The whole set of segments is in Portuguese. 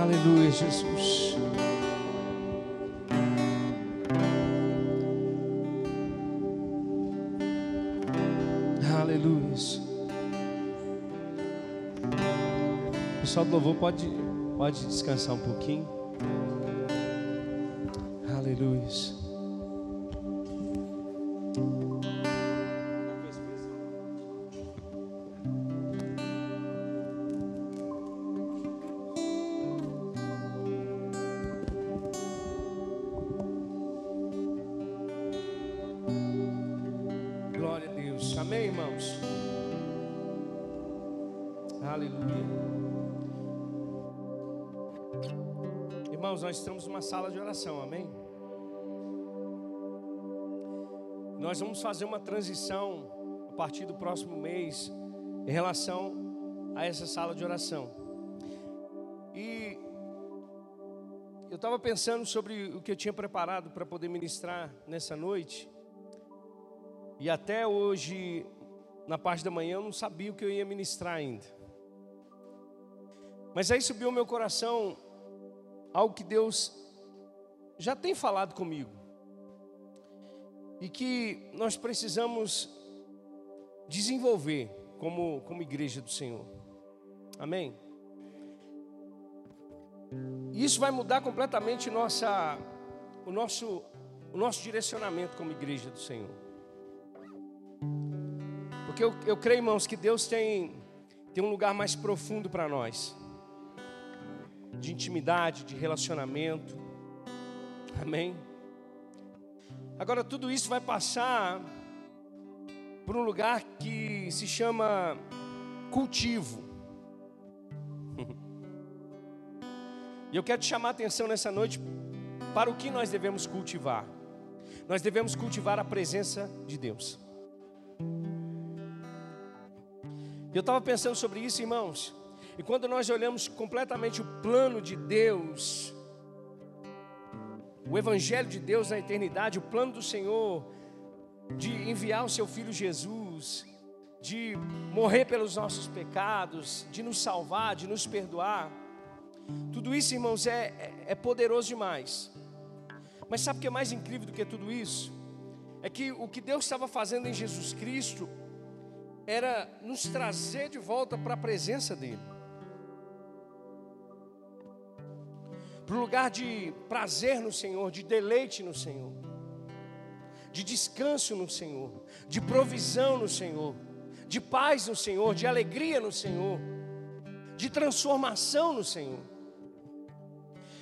Aleluia, Jesus. Aleluia. Pessoal do louvor, pode, pode descansar um pouquinho. Aleluia. Sala de oração, amém? Nós vamos fazer uma transição a partir do próximo mês em relação a essa sala de oração. E eu estava pensando sobre o que eu tinha preparado para poder ministrar nessa noite. E até hoje, na parte da manhã, eu não sabia o que eu ia ministrar ainda. Mas aí subiu ao meu coração algo que Deus já tem falado comigo. E que nós precisamos desenvolver como, como igreja do Senhor. Amém? Isso vai mudar completamente nossa, o, nosso, o nosso direcionamento como igreja do Senhor. Porque eu, eu creio, irmãos, que Deus tem, tem um lugar mais profundo para nós de intimidade, de relacionamento. Amém? Agora, tudo isso vai passar por um lugar que se chama cultivo. E eu quero te chamar a atenção nessa noite para o que nós devemos cultivar. Nós devemos cultivar a presença de Deus. Eu estava pensando sobre isso, irmãos. E quando nós olhamos completamente o plano de Deus, o Evangelho de Deus na eternidade, o plano do Senhor de enviar o seu Filho Jesus, de morrer pelos nossos pecados, de nos salvar, de nos perdoar. Tudo isso, irmãos, é, é, é poderoso demais. Mas sabe o que é mais incrível do que tudo isso? É que o que Deus estava fazendo em Jesus Cristo era nos trazer de volta para a presença dEle. Para o lugar de prazer no Senhor, de deleite no Senhor, de descanso no Senhor, de provisão no Senhor, de paz no Senhor, de alegria no Senhor, de transformação no Senhor.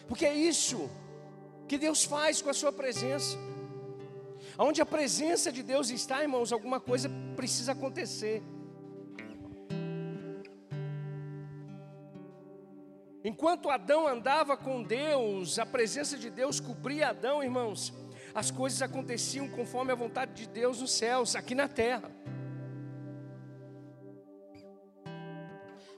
Porque é isso que Deus faz com a Sua presença. Onde a presença de Deus está, irmãos, alguma coisa precisa acontecer. Enquanto Adão andava com Deus, a presença de Deus cobria Adão, irmãos. As coisas aconteciam conforme a vontade de Deus nos céus, aqui na terra.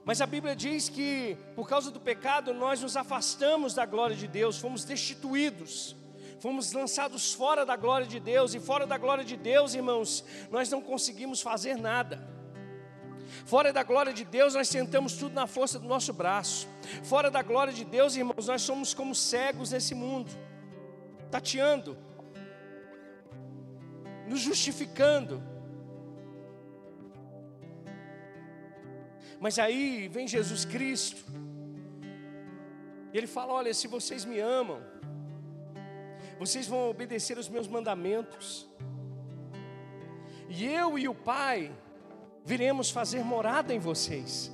Mas a Bíblia diz que por causa do pecado nós nos afastamos da glória de Deus, fomos destituídos, fomos lançados fora da glória de Deus, e fora da glória de Deus, irmãos, nós não conseguimos fazer nada. Fora da glória de Deus, nós tentamos tudo na força do nosso braço. Fora da glória de Deus, irmãos, nós somos como cegos nesse mundo, tateando, nos justificando. Mas aí vem Jesus Cristo, e Ele fala: Olha, se vocês me amam, vocês vão obedecer os meus mandamentos, e eu e o Pai viremos fazer morada em vocês.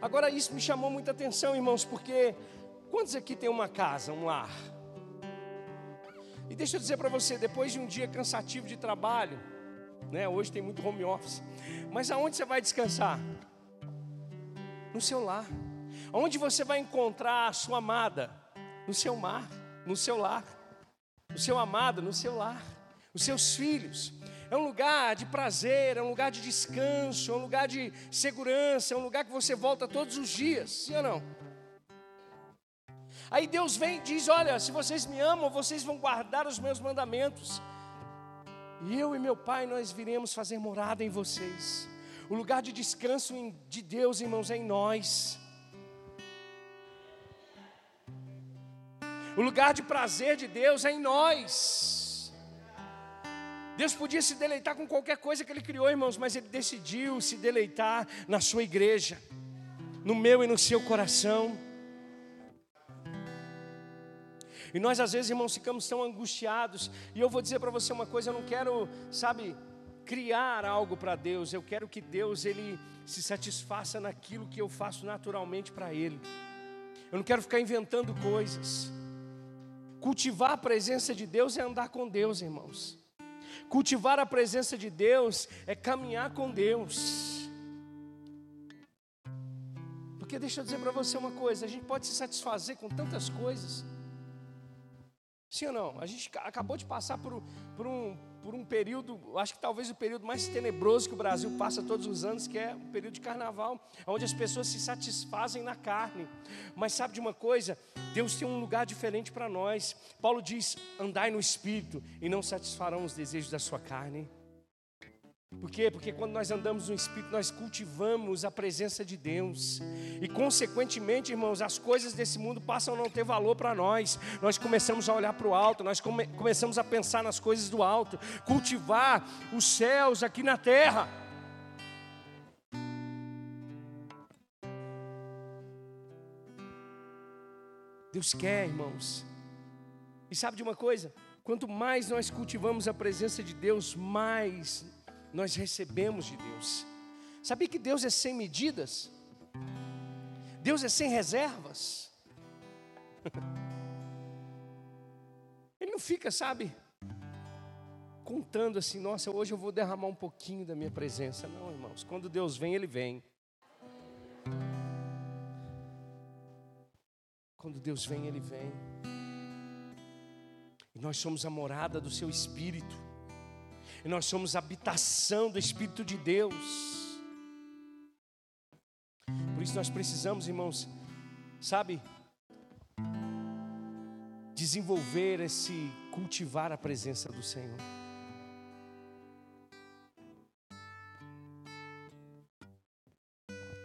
Agora, isso me chamou muita atenção, irmãos, porque quantos aqui tem uma casa, um lar? E deixa eu dizer para você, depois de um dia cansativo de trabalho, né? Hoje tem muito home office. Mas aonde você vai descansar? No seu lar. Onde você vai encontrar a sua amada? No seu mar, no seu lar. O seu amado no seu lar. Os seus filhos é um lugar de prazer, é um lugar de descanso, é um lugar de segurança, é um lugar que você volta todos os dias, sim ou não? Aí Deus vem e diz: Olha, se vocês me amam, vocês vão guardar os meus mandamentos. E eu e meu Pai, nós viremos fazer morada em vocês. O lugar de descanso de Deus, irmãos, é em nós. O lugar de prazer de Deus é em nós. Deus podia se deleitar com qualquer coisa que Ele criou, irmãos, mas Ele decidiu se deleitar na sua igreja, no meu e no seu coração. E nós, às vezes, irmãos, ficamos tão angustiados. E eu vou dizer para você uma coisa: eu não quero, sabe, criar algo para Deus. Eu quero que Deus ele se satisfaça naquilo que eu faço naturalmente para Ele. Eu não quero ficar inventando coisas. Cultivar a presença de Deus é andar com Deus, irmãos. Cultivar a presença de Deus é caminhar com Deus. Porque deixa eu dizer para você uma coisa: a gente pode se satisfazer com tantas coisas. Sim ou não? A gente acabou de passar por, por, um, por um período, acho que talvez o período mais tenebroso que o Brasil passa todos os anos, que é o período de carnaval, onde as pessoas se satisfazem na carne. Mas sabe de uma coisa? Deus tem um lugar diferente para nós. Paulo diz: andai no espírito e não satisfarão os desejos da sua carne. Por quê? Porque quando nós andamos no Espírito, nós cultivamos a presença de Deus. E, consequentemente, irmãos, as coisas desse mundo passam a não ter valor para nós. Nós começamos a olhar para o alto, nós come começamos a pensar nas coisas do alto, cultivar os céus aqui na terra. Deus quer, irmãos. E sabe de uma coisa? Quanto mais nós cultivamos a presença de Deus, mais nós recebemos de Deus. Sabia que Deus é sem medidas? Deus é sem reservas. Ele não fica, sabe, contando assim, nossa, hoje eu vou derramar um pouquinho da minha presença. Não, irmãos, quando Deus vem, Ele vem. Quando Deus vem, Ele vem. E nós somos a morada do Seu Espírito e nós somos habitação do Espírito de Deus. Por isso nós precisamos, irmãos, sabe, desenvolver esse cultivar a presença do Senhor.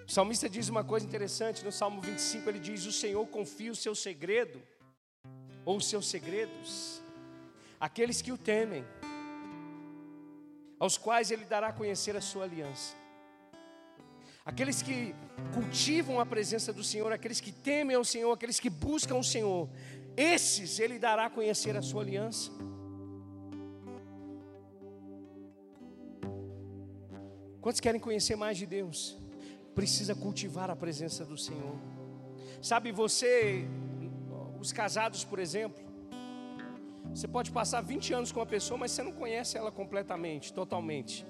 O salmista diz uma coisa interessante no Salmo 25, ele diz: O Senhor confia o seu segredo, ou os seus segredos, àqueles que o temem aos quais Ele dará a conhecer a sua aliança. Aqueles que cultivam a presença do Senhor, aqueles que temem ao Senhor, aqueles que buscam o Senhor, esses Ele dará a conhecer a sua aliança. Quantos querem conhecer mais de Deus? Precisa cultivar a presença do Senhor. Sabe, você, os casados, por exemplo, você pode passar 20 anos com uma pessoa, mas você não conhece ela completamente, totalmente.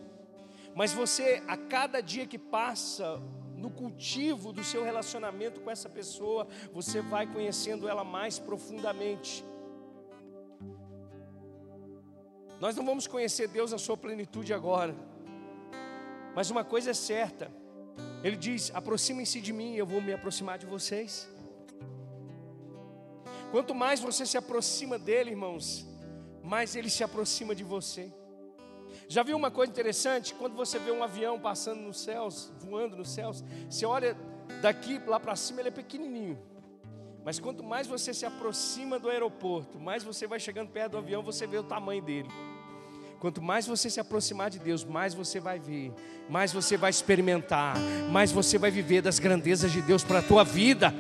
Mas você, a cada dia que passa no cultivo do seu relacionamento com essa pessoa, você vai conhecendo ela mais profundamente. Nós não vamos conhecer Deus na sua plenitude agora, mas uma coisa é certa: Ele diz: aproximem-se de mim, eu vou me aproximar de vocês. Quanto mais você se aproxima dele, irmãos, mais ele se aproxima de você. Já viu uma coisa interessante? Quando você vê um avião passando nos céus, voando nos céus, você olha daqui lá para cima, ele é pequenininho. Mas quanto mais você se aproxima do aeroporto, mais você vai chegando perto do avião, você vê o tamanho dele. Quanto mais você se aproximar de Deus, mais você vai ver, mais você vai experimentar, mais você vai viver das grandezas de Deus para a tua vida.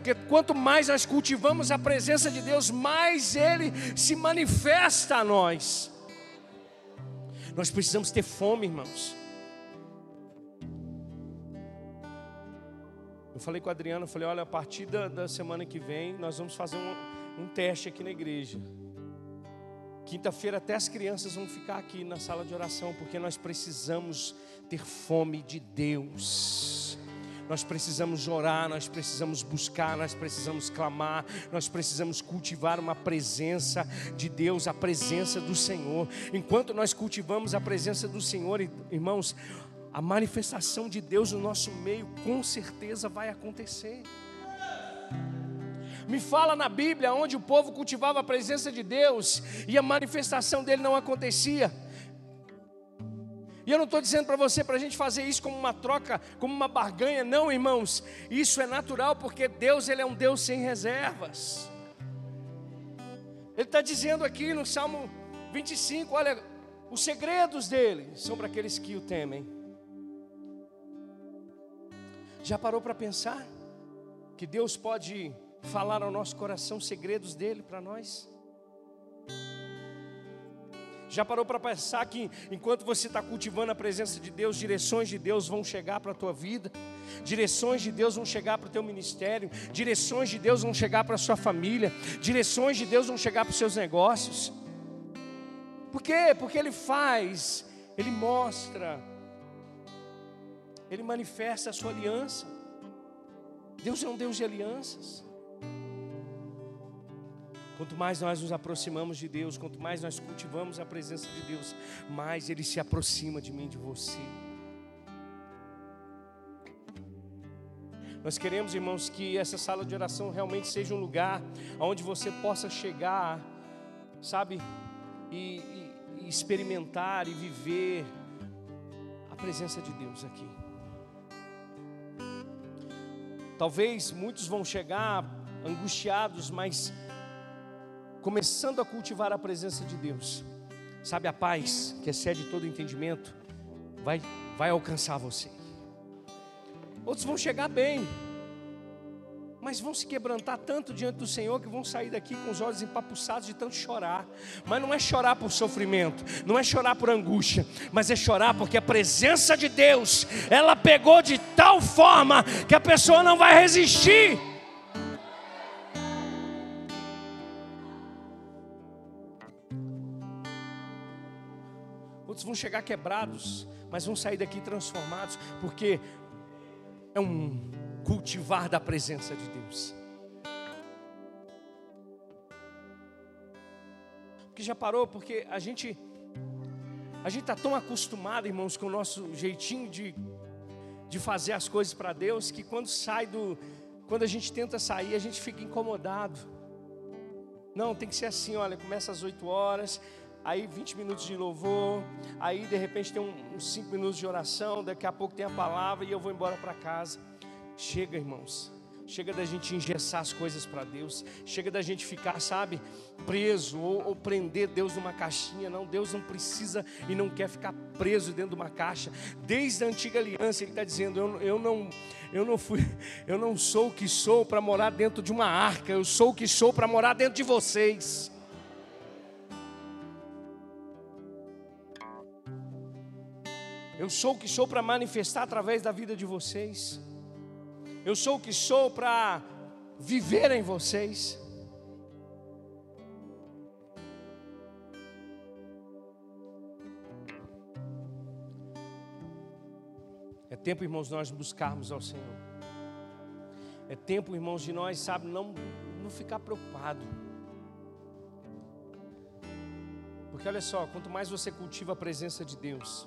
Porque quanto mais nós cultivamos a presença de Deus, mais Ele se manifesta a nós. Nós precisamos ter fome, irmãos. Eu falei com a Adriana, eu falei, olha, a partir da, da semana que vem, nós vamos fazer um, um teste aqui na igreja. Quinta-feira até as crianças vão ficar aqui na sala de oração, porque nós precisamos ter fome de Deus. Nós precisamos orar, nós precisamos buscar, nós precisamos clamar, nós precisamos cultivar uma presença de Deus, a presença do Senhor. Enquanto nós cultivamos a presença do Senhor, irmãos, a manifestação de Deus no nosso meio com certeza vai acontecer. Me fala na Bíblia onde o povo cultivava a presença de Deus e a manifestação dele não acontecia. E eu não estou dizendo para você para a gente fazer isso como uma troca, como uma barganha, não, irmãos. Isso é natural porque Deus ele é um Deus sem reservas. Ele está dizendo aqui no Salmo 25: olha, os segredos dele são para aqueles que o temem. Já parou para pensar que Deus pode falar ao nosso coração segredos dele para nós? Já parou para pensar que enquanto você está cultivando a presença de Deus, direções de Deus vão chegar para a tua vida, direções de Deus vão chegar para o teu ministério, direções de Deus vão chegar para a sua família, direções de Deus vão chegar para os seus negócios. Por quê? Porque Ele faz, Ele mostra, Ele manifesta a sua aliança. Deus é um Deus de alianças. Quanto mais nós nos aproximamos de Deus, quanto mais nós cultivamos a presença de Deus, mais Ele se aproxima de mim, de você. Nós queremos, irmãos, que essa sala de oração realmente seja um lugar onde você possa chegar, sabe, e, e, experimentar e viver a presença de Deus aqui. Talvez muitos vão chegar angustiados, mas começando a cultivar a presença de Deus, sabe, a paz que excede todo entendimento, vai, vai alcançar você. Outros vão chegar bem, mas vão se quebrantar tanto diante do Senhor que vão sair daqui com os olhos empapuçados de tanto chorar. Mas não é chorar por sofrimento, não é chorar por angústia, mas é chorar porque a presença de Deus, ela pegou de tal forma que a pessoa não vai resistir. Vão chegar quebrados, mas vão sair daqui transformados, porque é um cultivar da presença de Deus. Porque já parou? Porque a gente a gente está tão acostumado, irmãos, com o nosso jeitinho de, de fazer as coisas para Deus, que quando sai do. Quando a gente tenta sair, a gente fica incomodado. Não, tem que ser assim, olha, começa às 8 horas, aí 20 minutos de louvor, aí de repente tem uns 5 minutos de oração, daqui a pouco tem a palavra e eu vou embora para casa. Chega, irmãos. Chega da gente engessar as coisas para Deus. Chega da gente ficar, sabe, preso ou, ou, prender Deus numa caixinha. Não, Deus não precisa e não quer ficar preso dentro de uma caixa. Desde a antiga aliança, Ele está dizendo: eu, eu, não, eu não fui, eu não sou o que sou para morar dentro de uma arca. Eu sou o que sou para morar dentro de vocês. Eu sou o que sou para manifestar através da vida de vocês. Eu sou o que sou para viver em vocês. É tempo, irmãos, nós buscarmos ao Senhor. É tempo, irmãos, de nós, sabe, não, não ficar preocupado. Porque olha só, quanto mais você cultiva a presença de Deus,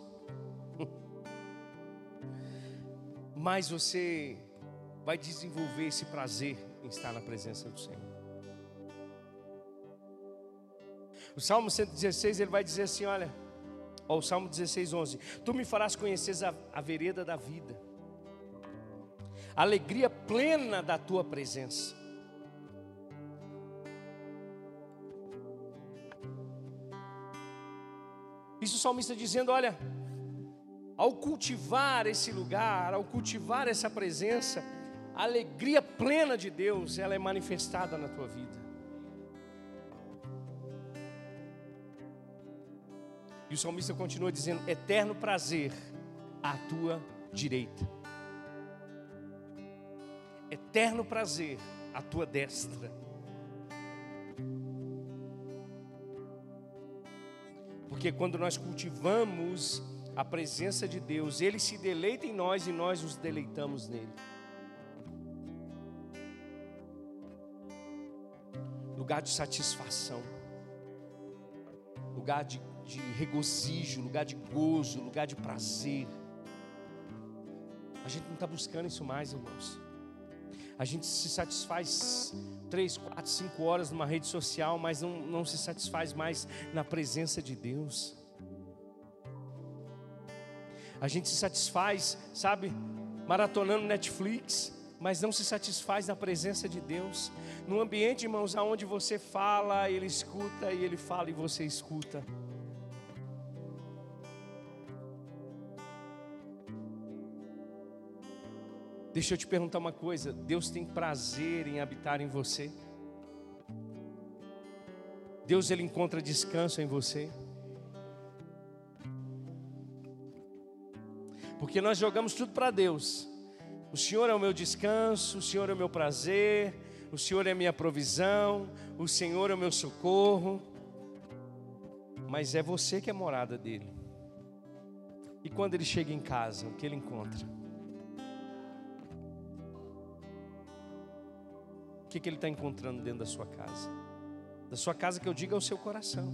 mais você vai desenvolver esse prazer em estar na presença do Senhor. O Salmo 116 ele vai dizer assim: olha, ó, o Salmo 16, 11: Tu me farás conhecer a, a vereda da vida, a alegria plena da tua presença. Isso o salmista dizendo: olha, ao cultivar esse lugar, ao cultivar essa presença, a alegria plena de Deus, ela é manifestada na tua vida. E o salmista continua dizendo: eterno prazer à tua direita, eterno prazer à tua destra. Porque quando nós cultivamos a presença de Deus, Ele se deleita em nós e nós nos deleitamos nele. Lugar de satisfação, lugar de, de regozijo, lugar de gozo, lugar de prazer. A gente não está buscando isso mais, irmãos. A gente se satisfaz três, quatro, cinco horas numa rede social, mas não, não se satisfaz mais na presença de Deus. A gente se satisfaz, sabe, maratonando Netflix, mas não se satisfaz na presença de Deus. No ambiente, irmãos, aonde você fala, ele escuta e ele fala e você escuta. Deixa eu te perguntar uma coisa: Deus tem prazer em habitar em você? Deus ele encontra descanso em você? Porque nós jogamos tudo para Deus. O Senhor é o meu descanso, o Senhor é o meu prazer, o Senhor é a minha provisão, o Senhor é o meu socorro. Mas é você que é morada dele. E quando ele chega em casa, o que ele encontra? O que, que ele está encontrando dentro da sua casa? Da sua casa que eu digo é o seu coração.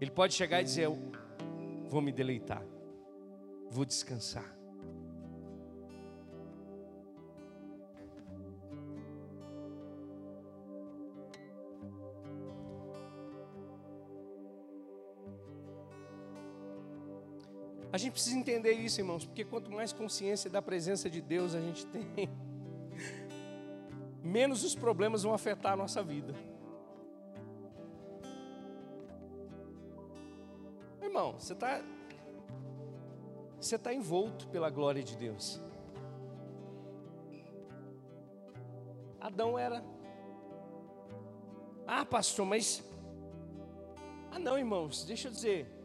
Ele pode chegar e dizer: Eu vou me deleitar, vou descansar. A gente precisa entender isso, irmãos, porque quanto mais consciência da presença de Deus a gente tem, menos os problemas vão afetar a nossa vida. Irmão, você está você está envolto pela glória de Deus. Adão era. Ah, pastor, mas. Ah, não, irmãos, deixa eu dizer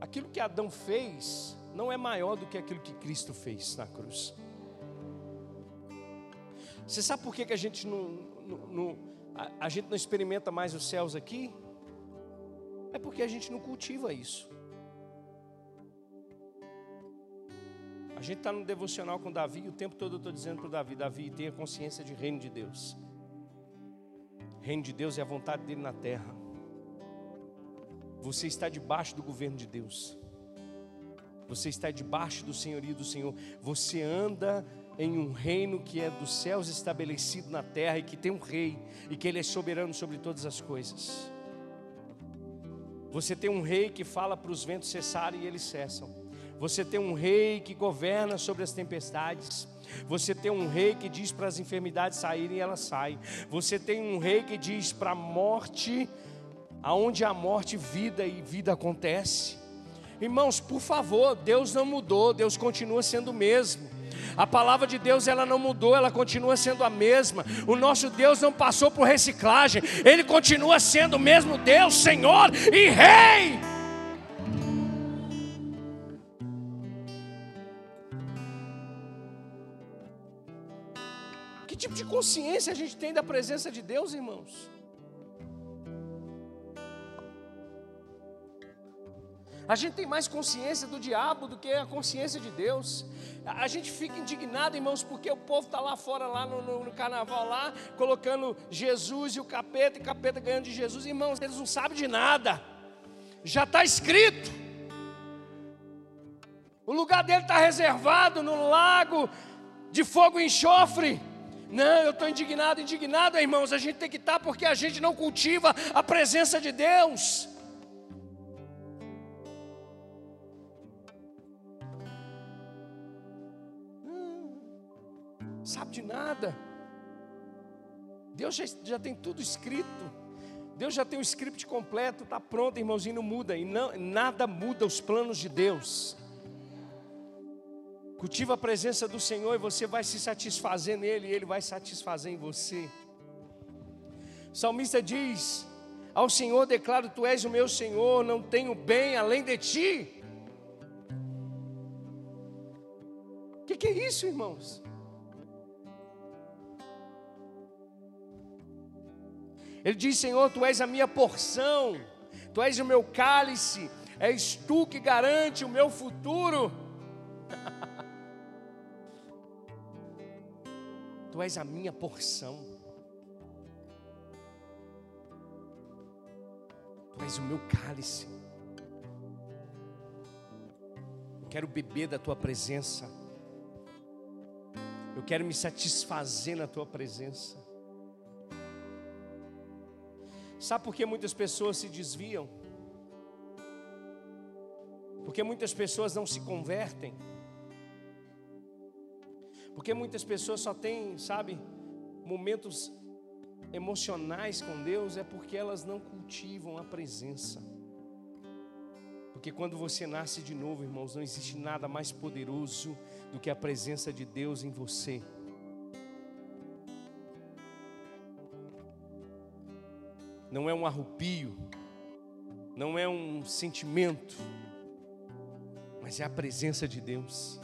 aquilo que Adão fez não é maior do que aquilo que Cristo fez na cruz. Você sabe por que, que a gente não, não, não a, a gente não experimenta mais os céus aqui? É porque a gente não cultiva isso. A gente está no devocional com Davi, o tempo todo eu estou dizendo para o Davi: Davi, tenha consciência de reino de Deus. Reino de Deus é a vontade dele na terra. Você está debaixo do governo de Deus. Você está debaixo do senhorio do Senhor. Você anda em um reino que é dos céus estabelecido na terra e que tem um rei e que ele é soberano sobre todas as coisas. Você tem um rei que fala para os ventos cessarem e eles cessam. Você tem um rei que governa sobre as tempestades. Você tem um rei que diz para as enfermidades saírem e elas saem. Você tem um rei que diz para a morte aonde a morte, vida e vida acontece. Irmãos, por favor, Deus não mudou, Deus continua sendo o mesmo. A palavra de Deus ela não mudou, ela continua sendo a mesma. O nosso Deus não passou por reciclagem, ele continua sendo o mesmo Deus, Senhor e Rei. Consciência a gente tem da presença de Deus, irmãos? A gente tem mais consciência do diabo do que a consciência de Deus. A gente fica indignado, irmãos, porque o povo está lá fora, lá no, no, no, carnaval, lá, colocando Jesus e o capeta, e o capeta ganhando de Jesus. Irmãos, eles não sabem de nada. Já está escrito. O lugar dele está reservado no lago de fogo e enxofre. Não, eu estou indignado, indignado, irmãos. A gente tem que estar tá porque a gente não cultiva a presença de Deus. sabe de nada. Deus já, já tem tudo escrito. Deus já tem o script completo, está pronto, irmãozinho, não muda. E não, nada muda os planos de Deus. Cultiva a presença do Senhor e você vai se satisfazer nele, e ele vai satisfazer em você. O salmista diz: Ao Senhor declaro: Tu és o meu Senhor, não tenho bem além de ti. O que, que é isso, irmãos? Ele diz: Senhor, tu és a minha porção, tu és o meu cálice, és tu que garante o meu futuro. tu és a minha porção. Tu és o meu cálice. Eu quero beber da tua presença. Eu quero me satisfazer na tua presença. Sabe por que muitas pessoas se desviam? Porque muitas pessoas não se convertem. Porque muitas pessoas só têm, sabe, momentos emocionais com Deus é porque elas não cultivam a presença. Porque quando você nasce de novo, irmãos, não existe nada mais poderoso do que a presença de Deus em você. Não é um arrupio, não é um sentimento, mas é a presença de Deus.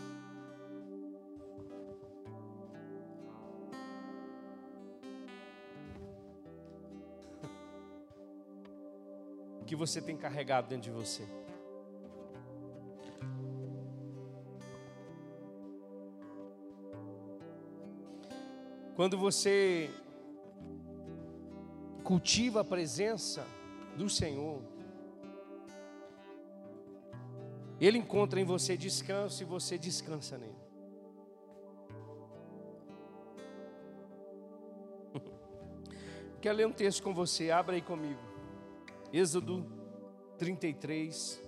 Que você tem carregado dentro de você? Quando você cultiva a presença do Senhor, Ele encontra em você descanso e você descansa nele. Quero ler um texto com você, abra aí comigo. Êxodo 33,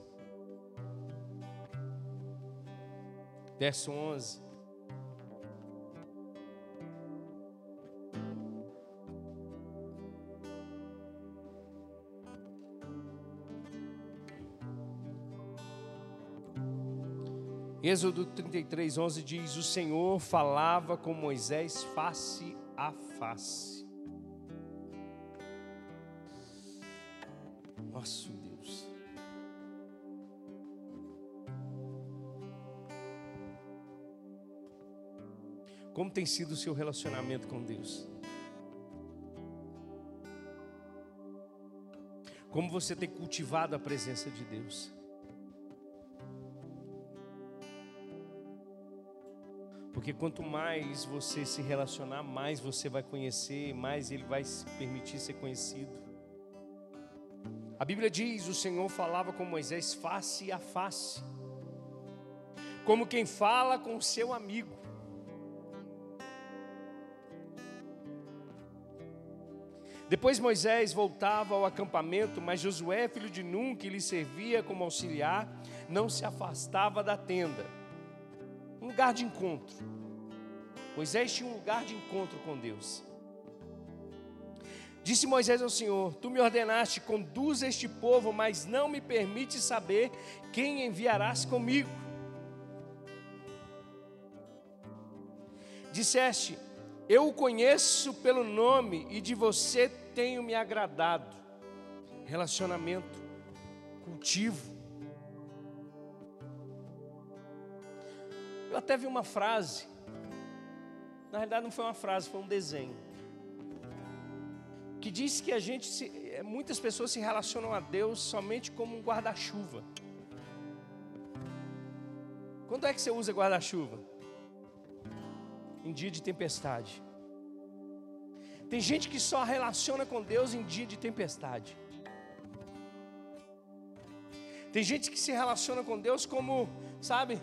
verso 11. Êxodo 33, 11 diz: O Senhor falava com Moisés face a face. Tem sido o seu relacionamento com Deus? Como você tem cultivado a presença de Deus? Porque quanto mais você se relacionar, mais você vai conhecer, mais ele vai se permitir ser conhecido. A Bíblia diz: o Senhor falava com Moisés face a face, como quem fala com seu amigo. Depois Moisés voltava ao acampamento, mas Josué, filho de Nun, que lhe servia como auxiliar, não se afastava da tenda um lugar de encontro. Moisés tinha um lugar de encontro com Deus. Disse Moisés ao Senhor: Tu me ordenaste, conduza este povo, mas não me permite saber quem enviarás comigo. Disseste: Eu o conheço pelo nome e de você tenho me agradado. Relacionamento, cultivo, Eu até vi uma frase, na realidade não foi uma frase, foi um desenho, que diz que a gente, se, eh, muitas pessoas se relacionam a Deus somente como um guarda-chuva. Quando é que você usa guarda-chuva? Em dia de tempestade. Tem gente que só relaciona com Deus em dia de tempestade. Tem gente que se relaciona com Deus como, sabe,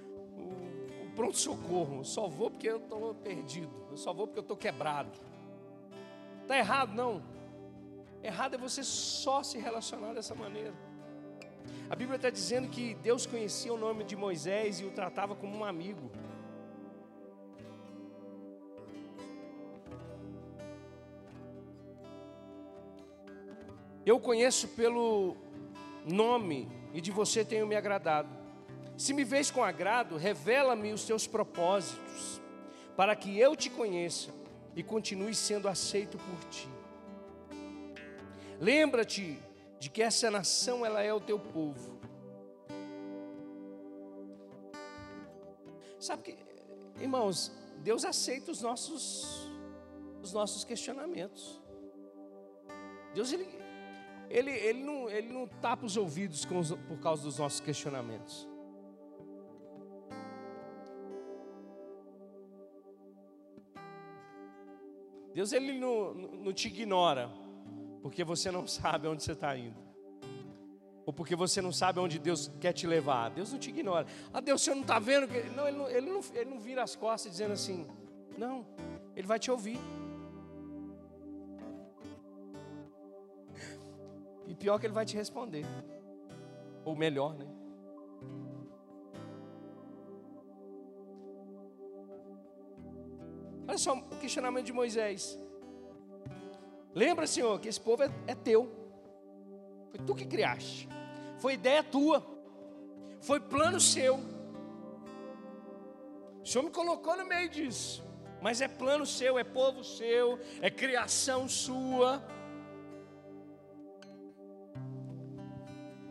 pronto-socorro. Eu só vou porque eu estou perdido. Eu só vou porque eu estou quebrado. Está errado, não. Errado é você só se relacionar dessa maneira. A Bíblia está dizendo que Deus conhecia o nome de Moisés e o tratava como um amigo. Eu conheço pelo nome e de você tenho me agradado. Se me vês com agrado, revela-me os teus propósitos, para que eu te conheça e continue sendo aceito por ti. Lembra-te de que essa nação ela é o teu povo. Sabe que, irmãos, Deus aceita os nossos os nossos questionamentos. Deus ele ele, ele, não, ele não tapa os ouvidos os, por causa dos nossos questionamentos. Deus ele não, não te ignora, porque você não sabe onde você está indo. Ou porque você não sabe onde Deus quer te levar. Deus não te ignora. Ah, Deus, senhor não está vendo? Não ele, não, ele, não, ele não vira as costas dizendo assim. Não, Ele vai te ouvir. E pior que Ele vai te responder. Ou melhor, né? Olha só o questionamento de Moisés. Lembra, Senhor, que esse povo é, é teu. Foi tu que criaste. Foi ideia tua. Foi plano seu. O Senhor me colocou no meio disso. Mas é plano seu, é povo seu, é criação sua.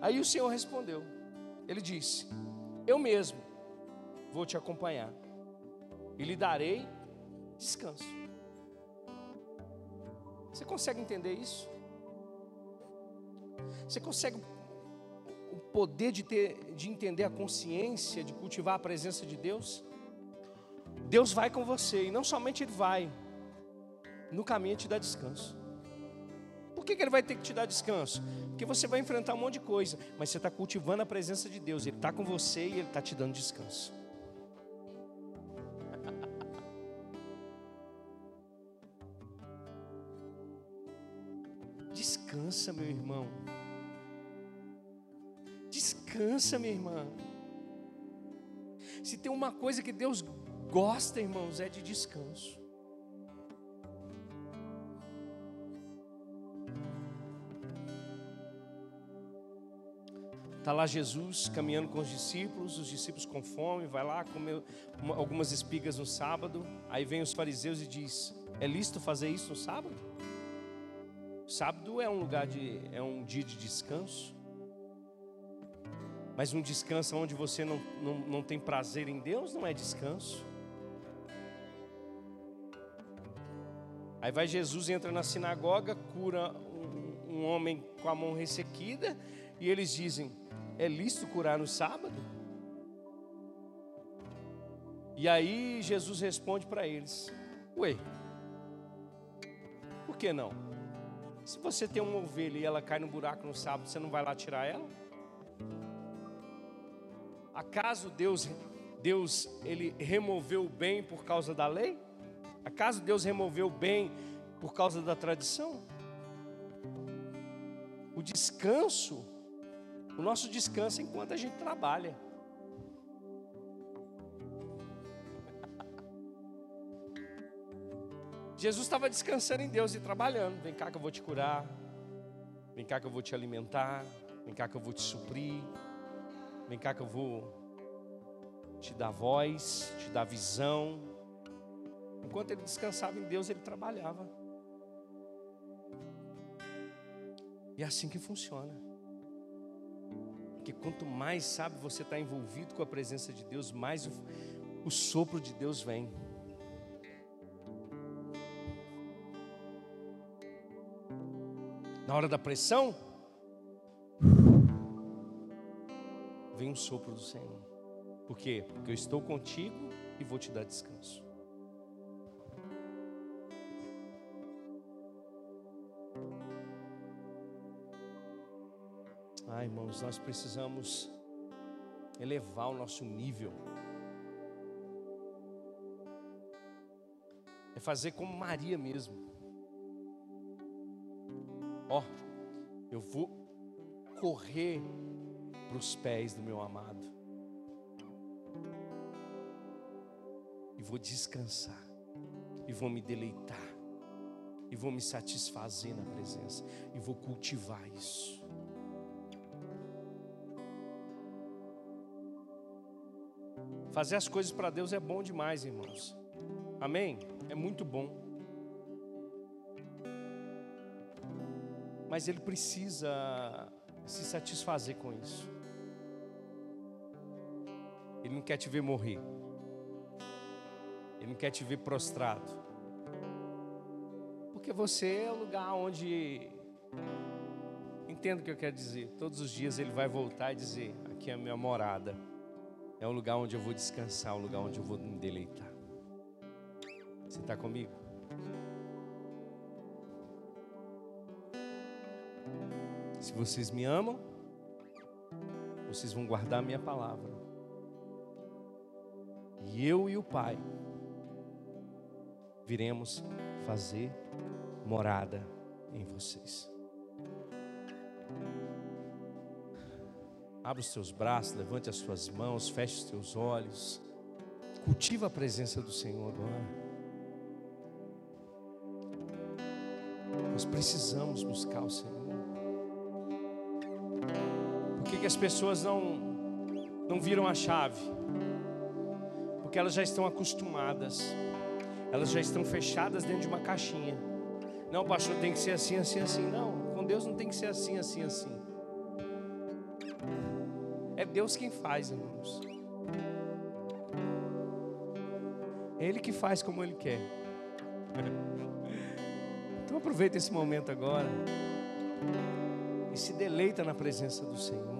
Aí o Senhor respondeu. Ele disse: Eu mesmo vou te acompanhar e lhe darei descanso. Você consegue entender isso? Você consegue o poder de ter, de entender a consciência, de cultivar a presença de Deus? Deus vai com você e não somente Ele vai, no caminho te dá descanso. Que, que Ele vai ter que te dar descanso? Porque você vai enfrentar um monte de coisa, mas você está cultivando a presença de Deus, Ele está com você e Ele está te dando descanso. Descansa, meu irmão. Descansa, minha irmã. Se tem uma coisa que Deus gosta, irmãos, é de descanso. Está lá Jesus caminhando com os discípulos, os discípulos com fome, vai lá comer algumas espigas no sábado. Aí vem os fariseus e diz: É lícito fazer isso no sábado? sábado é um lugar de, é um dia de descanso. Mas um descanso onde você não, não, não tem prazer em Deus não é descanso. Aí vai Jesus, entra na sinagoga, cura um, um homem com a mão ressequida, e eles dizem: É lícito curar no sábado? E aí Jesus responde para eles: Ué, por que não? Se você tem uma ovelha e ela cai no buraco no sábado, você não vai lá tirar ela? Acaso Deus, Deus ele removeu o bem por causa da lei? Acaso Deus removeu o bem por causa da tradição? O descanso, o nosso descanso é enquanto a gente trabalha. Jesus estava descansando em Deus e trabalhando. Vem cá que eu vou te curar. Vem cá que eu vou te alimentar. Vem cá que eu vou te suprir. Vem cá que eu vou te dar voz, te dar visão, Enquanto ele descansava em Deus, ele trabalhava. E é assim que funciona. Porque quanto mais sabe você está envolvido com a presença de Deus, mais o, o sopro de Deus vem. Na hora da pressão, vem o sopro do Senhor. Por quê? Porque eu estou contigo e vou te dar descanso. Irmãos, nós precisamos elevar o nosso nível. É fazer como Maria mesmo. Ó, oh, eu vou correr para os pés do meu amado. E vou descansar. E vou me deleitar. E vou me satisfazer na presença. E vou cultivar isso. Fazer as coisas para Deus é bom demais, irmãos. Amém? É muito bom. Mas Ele precisa se satisfazer com isso. Ele não quer te ver morrer. Ele não quer te ver prostrado. Porque você é o lugar onde. Entendo o que eu quero dizer. Todos os dias ele vai voltar e dizer: Aqui é a minha morada. É um lugar onde eu vou descansar, um lugar onde eu vou me deleitar. Você está comigo? Se vocês me amam, vocês vão guardar a minha palavra. E eu e o Pai viremos fazer morada em vocês. Abra os seus braços, levante as suas mãos, feche os seus olhos. Cultiva a presença do Senhor agora. Nós precisamos buscar o Senhor. Por que, que as pessoas não, não viram a chave? Porque elas já estão acostumadas, elas já estão fechadas dentro de uma caixinha. Não, pastor, tem que ser assim, assim, assim. Não, com Deus não tem que ser assim, assim, assim. Deus quem faz, irmãos. É Ele que faz como Ele quer. Então aproveita esse momento agora e se deleita na presença do Senhor.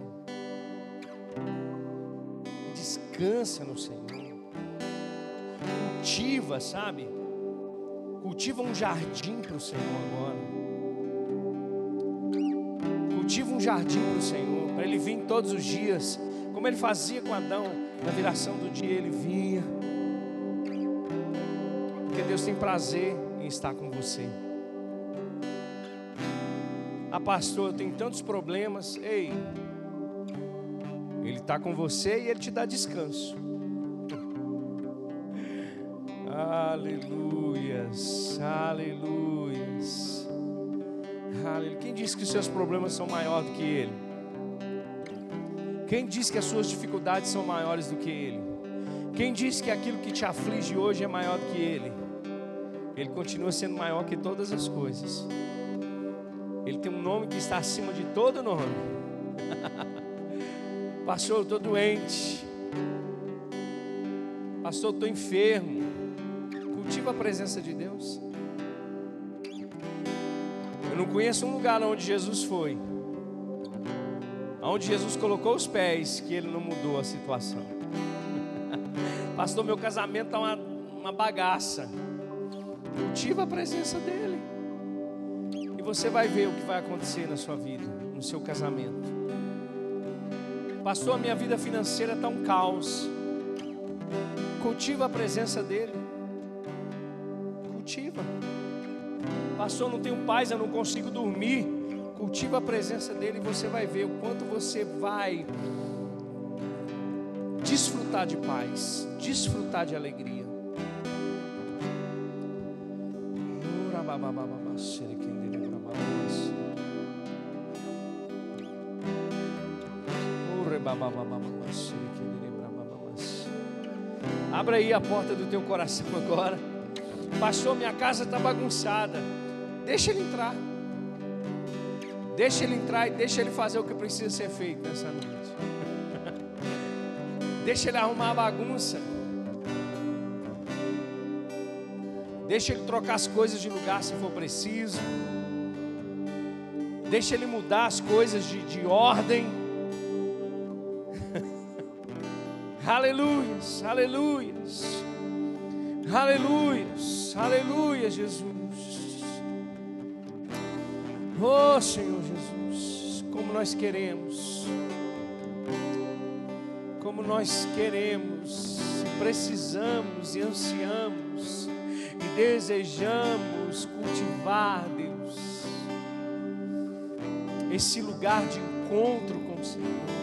Descansa no Senhor. Cultiva, sabe? Cultiva um jardim para o Senhor agora. Cultiva um jardim para o Senhor, para Ele vir todos os dias, como Ele fazia com Adão, na viração do dia Ele vinha. Porque Deus tem prazer em estar com você. Ah, pastor, eu tenho tantos problemas. Ei, Ele está com você e Ele te dá descanso. Aleluias, aleluias, aleluia. Quem disse que os seus problemas são maiores do que Ele? Quem disse que as suas dificuldades são maiores do que Ele? Quem disse que aquilo que te aflige hoje é maior do que Ele? Ele continua sendo maior que todas as coisas. Ele tem um nome que está acima de todo nome. Pastor, eu estou doente. Pastor, eu estou enfermo cultiva a presença de Deus. Eu não conheço um lugar onde Jesus foi, onde Jesus colocou os pés, que ele não mudou a situação. Pastor, meu casamento está uma, uma bagaça. Cultiva a presença dEle. E você vai ver o que vai acontecer na sua vida, no seu casamento. Pastor, a minha vida financeira está um caos. Cultiva a presença dEle cultiva. Pastor, não tenho paz, eu não consigo dormir. Cultiva a presença dele e você vai ver o quanto você vai desfrutar de paz, desfrutar de alegria. Abra aí a porta do teu coração agora. Pastor, minha casa está bagunçada. Deixa ele entrar. Deixa ele entrar e deixa ele fazer o que precisa ser feito nessa noite. deixa ele arrumar a bagunça. Deixa ele trocar as coisas de lugar se for preciso. Deixa ele mudar as coisas de, de ordem. aleluias, aleluias. Aleluia, aleluia, Jesus. Oh Senhor Jesus, como nós queremos, como nós queremos, precisamos e ansiamos e desejamos cultivar, Deus, esse lugar de encontro com o Senhor.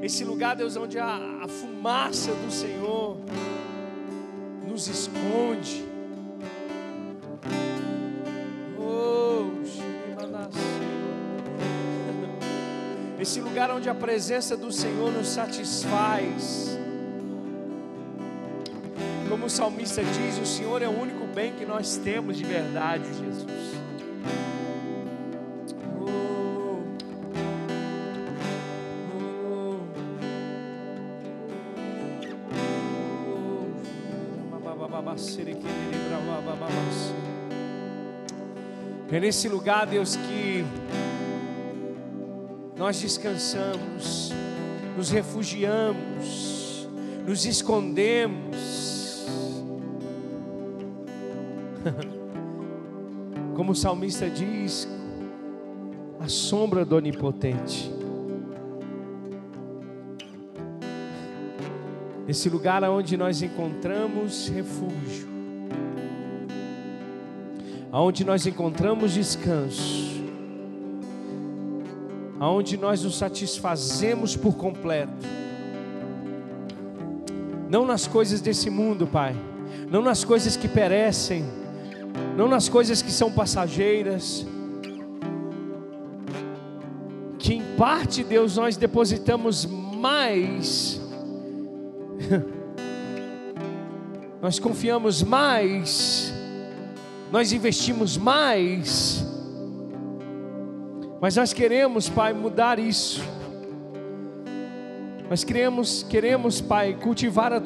Esse lugar, Deus, onde a, a fumaça do Senhor nos esconde. Esse lugar onde a presença do Senhor nos satisfaz. Como o salmista diz, o Senhor é o único bem que nós temos de verdade, Jesus. É nesse lugar, Deus, que nós descansamos, nos refugiamos, nos escondemos. Como o salmista diz, a sombra do Onipotente. Esse lugar onde nós encontramos refúgio aonde nós encontramos descanso, aonde nós nos satisfazemos por completo, não nas coisas desse mundo, Pai, não nas coisas que perecem, não nas coisas que são passageiras. Que em parte, Deus, nós depositamos mais. nós confiamos mais. Nós investimos mais. Mas nós queremos, Pai, mudar isso. Nós queremos, queremos, Pai, cultivar a tua